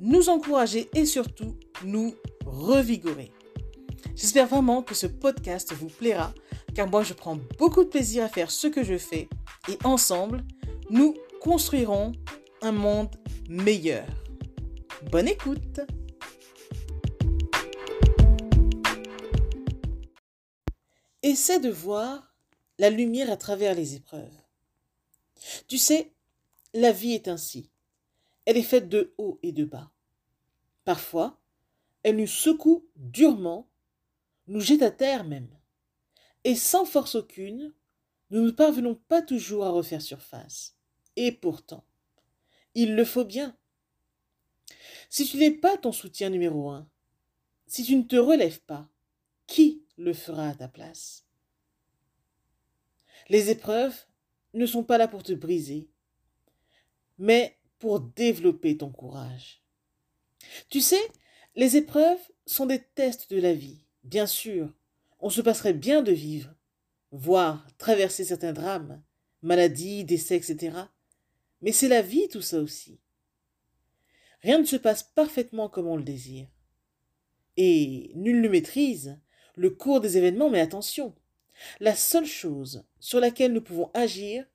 nous encourager et surtout nous revigorer. J'espère vraiment que ce podcast vous plaira car moi je prends beaucoup de plaisir à faire ce que je fais et ensemble, nous construirons un monde meilleur. Bonne écoute Essaie de voir la lumière à travers les épreuves. Tu sais, la vie est ainsi. Elle est faite de haut et de bas. Parfois, elle nous secoue durement, nous jette à terre même. Et sans force aucune, nous ne parvenons pas toujours à refaire surface. Et pourtant, il le faut bien. Si tu n'es pas ton soutien numéro un, si tu ne te relèves pas, qui le fera à ta place? Les épreuves ne sont pas là pour te briser, mais pour développer ton courage. Tu sais, les épreuves sont des tests de la vie. Bien sûr, on se passerait bien de vivre, voire traverser certains drames, maladies, décès, etc. Mais c'est la vie tout ça aussi. Rien ne se passe parfaitement comme on le désire. Et nul ne maîtrise le cours des événements, mais attention, la seule chose sur laquelle nous pouvons agir,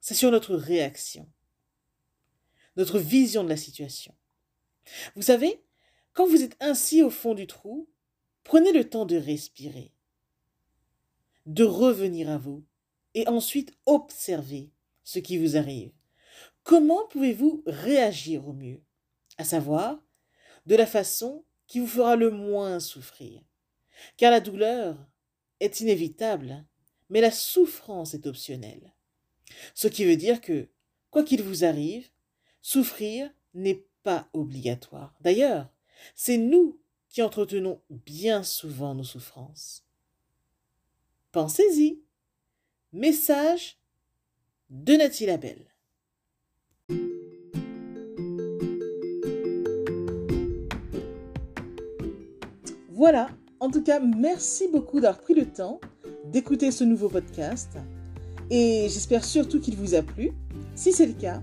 c'est sur notre réaction, notre vision de la situation. Vous savez, quand vous êtes ainsi au fond du trou, prenez le temps de respirer, de revenir à vous, et ensuite observer ce qui vous arrive. Comment pouvez-vous réagir au mieux? À savoir, de la façon qui vous fera le moins souffrir. Car la douleur est inévitable, mais la souffrance est optionnelle. Ce qui veut dire que, quoi qu'il vous arrive, souffrir n'est pas obligatoire. D'ailleurs, c'est nous qui entretenons bien souvent nos souffrances. Pensez-y. Message de Nathalie Labelle. Voilà, en tout cas, merci beaucoup d'avoir pris le temps d'écouter ce nouveau podcast et j'espère surtout qu'il vous a plu. Si c'est le cas,